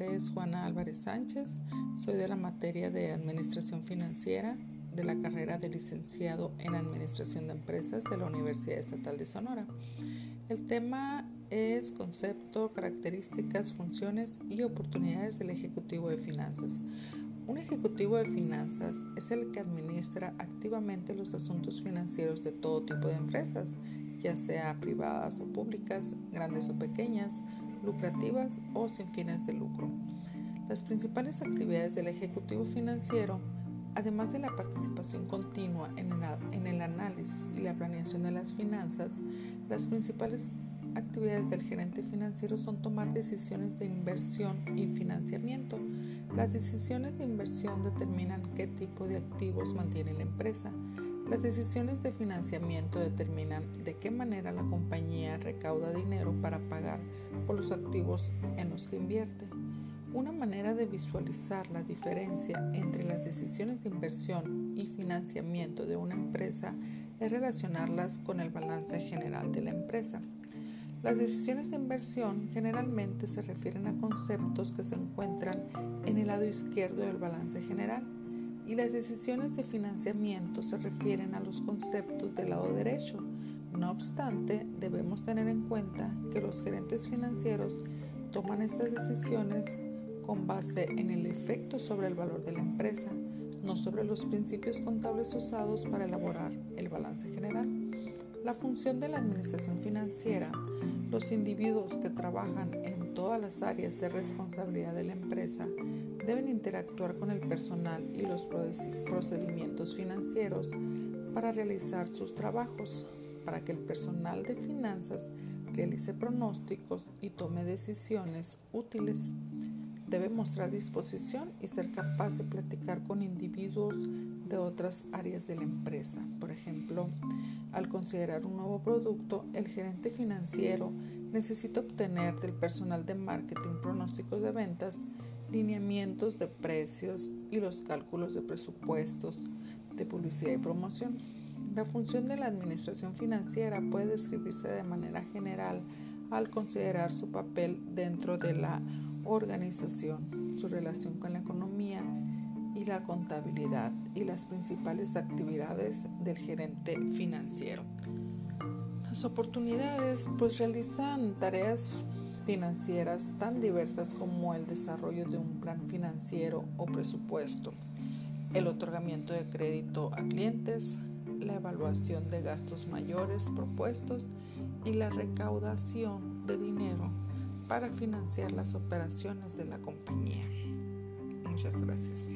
es Juana Álvarez Sánchez, soy de la materia de Administración Financiera de la carrera de licenciado en Administración de Empresas de la Universidad Estatal de Sonora. El tema es concepto, características, funciones y oportunidades del Ejecutivo de Finanzas. Un ejecutivo de finanzas es el que administra activamente los asuntos financieros de todo tipo de empresas, ya sea privadas o públicas, grandes o pequeñas, lucrativas o sin fines de lucro. Las principales actividades del Ejecutivo Financiero, además de la participación continua en el, análisis y la planeación de las finanzas, las principales actividades del gerente financiero son tomar decisiones de inversión y financiamiento. Las decisiones de inversión determinan qué tipo de activos mantiene la empresa. Las decisiones de financiamiento determinan de qué manera la compañía recauda dinero para pagar por los activos en los que invierte. Una manera de visualizar la diferencia entre las decisiones de inversión y financiamiento de una empresa es relacionarlas con el balance general de la empresa. Las decisiones de inversión generalmente se refieren a conceptos que se encuentran en el lado izquierdo del balance general y las decisiones de financiamiento se refieren a los conceptos del lado derecho. No obstante, debemos tener en cuenta que los gerentes financieros toman estas decisiones con base en el efecto sobre el valor de la empresa, no sobre los principios contables usados para elaborar el balance general. La función de la administración financiera, los individuos que trabajan en todas las áreas de responsabilidad de la empresa deben interactuar con el personal y los procedimientos financieros para realizar sus trabajos, para que el personal de finanzas realice pronósticos y tome decisiones útiles. Debe mostrar disposición y ser capaz de platicar con individuos de otras áreas de la empresa. Por ejemplo, al considerar un nuevo producto, el gerente financiero necesita obtener del personal de marketing pronósticos de ventas lineamientos de precios y los cálculos de presupuestos de publicidad y promoción. La función de la administración financiera puede describirse de manera general al considerar su papel dentro de la organización, su relación con la economía y la contabilidad y las principales actividades del gerente financiero. Las oportunidades pues realizan tareas financieras tan diversas como el desarrollo de un plan financiero o presupuesto, el otorgamiento de crédito a clientes, la evaluación de gastos mayores propuestos y la recaudación de dinero para financiar las operaciones de la compañía. Muchas gracias.